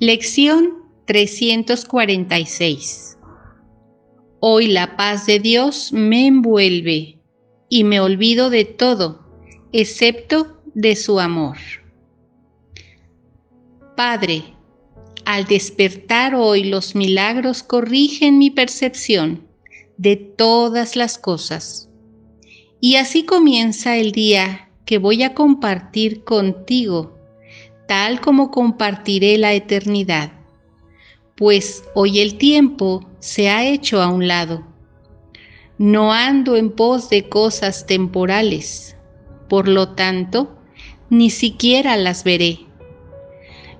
Lección 346 Hoy la paz de Dios me envuelve y me olvido de todo, excepto de su amor. Padre, al despertar hoy los milagros corrigen mi percepción de todas las cosas. Y así comienza el día que voy a compartir contigo tal como compartiré la eternidad, pues hoy el tiempo se ha hecho a un lado. No ando en pos de cosas temporales, por lo tanto, ni siquiera las veré.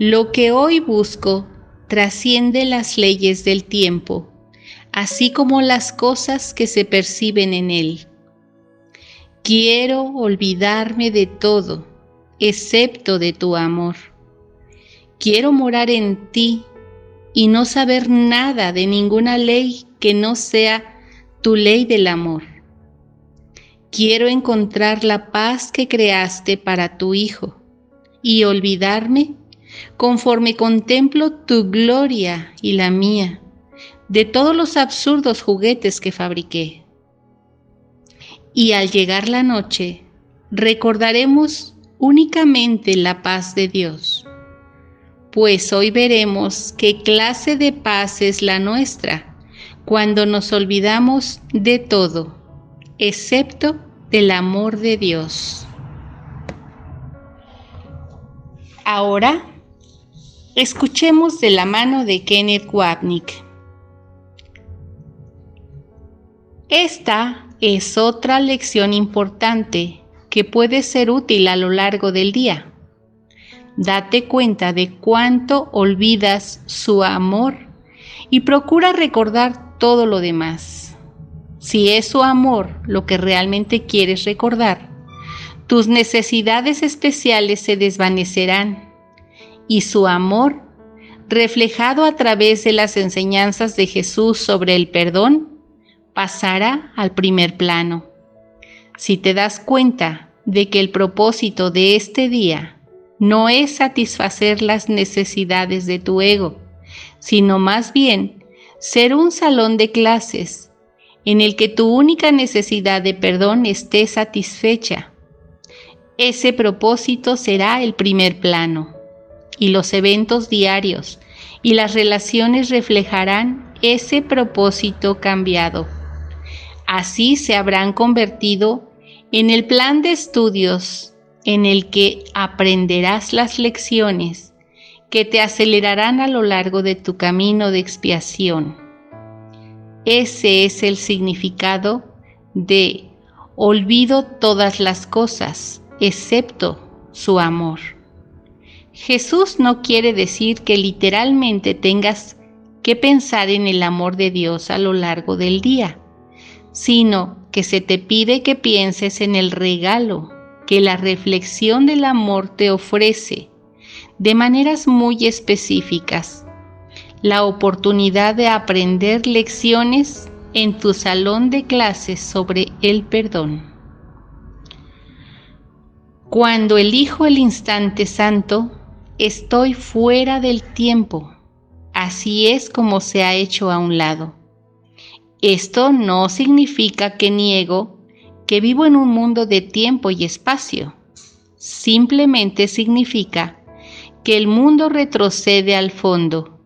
Lo que hoy busco trasciende las leyes del tiempo, así como las cosas que se perciben en él. Quiero olvidarme de todo excepto de tu amor. Quiero morar en ti y no saber nada de ninguna ley que no sea tu ley del amor. Quiero encontrar la paz que creaste para tu Hijo y olvidarme conforme contemplo tu gloria y la mía de todos los absurdos juguetes que fabriqué. Y al llegar la noche, recordaremos únicamente la paz de Dios. Pues hoy veremos qué clase de paz es la nuestra cuando nos olvidamos de todo, excepto del amor de Dios. Ahora, escuchemos de la mano de Kenneth Wapnick. Esta es otra lección importante que puede ser útil a lo largo del día. Date cuenta de cuánto olvidas su amor y procura recordar todo lo demás. Si es su amor lo que realmente quieres recordar, tus necesidades especiales se desvanecerán y su amor, reflejado a través de las enseñanzas de Jesús sobre el perdón, pasará al primer plano. Si te das cuenta de que el propósito de este día no es satisfacer las necesidades de tu ego, sino más bien ser un salón de clases en el que tu única necesidad de perdón esté satisfecha. Ese propósito será el primer plano y los eventos diarios y las relaciones reflejarán ese propósito cambiado. Así se habrán convertido en el plan de estudios en el que aprenderás las lecciones que te acelerarán a lo largo de tu camino de expiación. Ese es el significado de olvido todas las cosas, excepto su amor. Jesús no quiere decir que literalmente tengas que pensar en el amor de Dios a lo largo del día, sino que se te pide que pienses en el regalo que la reflexión del amor te ofrece de maneras muy específicas. La oportunidad de aprender lecciones en tu salón de clases sobre el perdón. Cuando elijo el instante santo, estoy fuera del tiempo. Así es como se ha hecho a un lado. Esto no significa que niego que vivo en un mundo de tiempo y espacio. Simplemente significa que el mundo retrocede al fondo.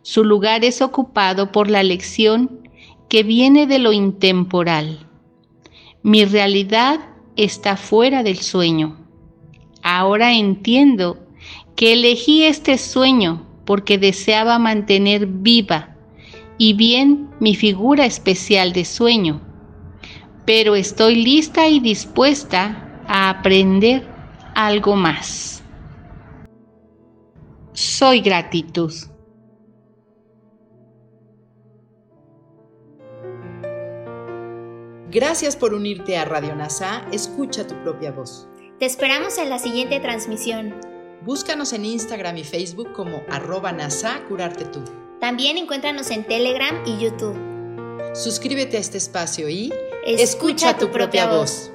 Su lugar es ocupado por la lección que viene de lo intemporal. Mi realidad está fuera del sueño. Ahora entiendo que elegí este sueño porque deseaba mantener viva y bien mi figura especial de sueño, pero estoy lista y dispuesta a aprender algo más. Soy gratitud. Gracias por unirte a Radio NASA. Escucha tu propia voz. Te esperamos en la siguiente transmisión. Búscanos en Instagram y Facebook como arroba NASA Curarte Tú. También encuéntranos en Telegram y YouTube. Suscríbete a este espacio y escucha, tu, propia voz.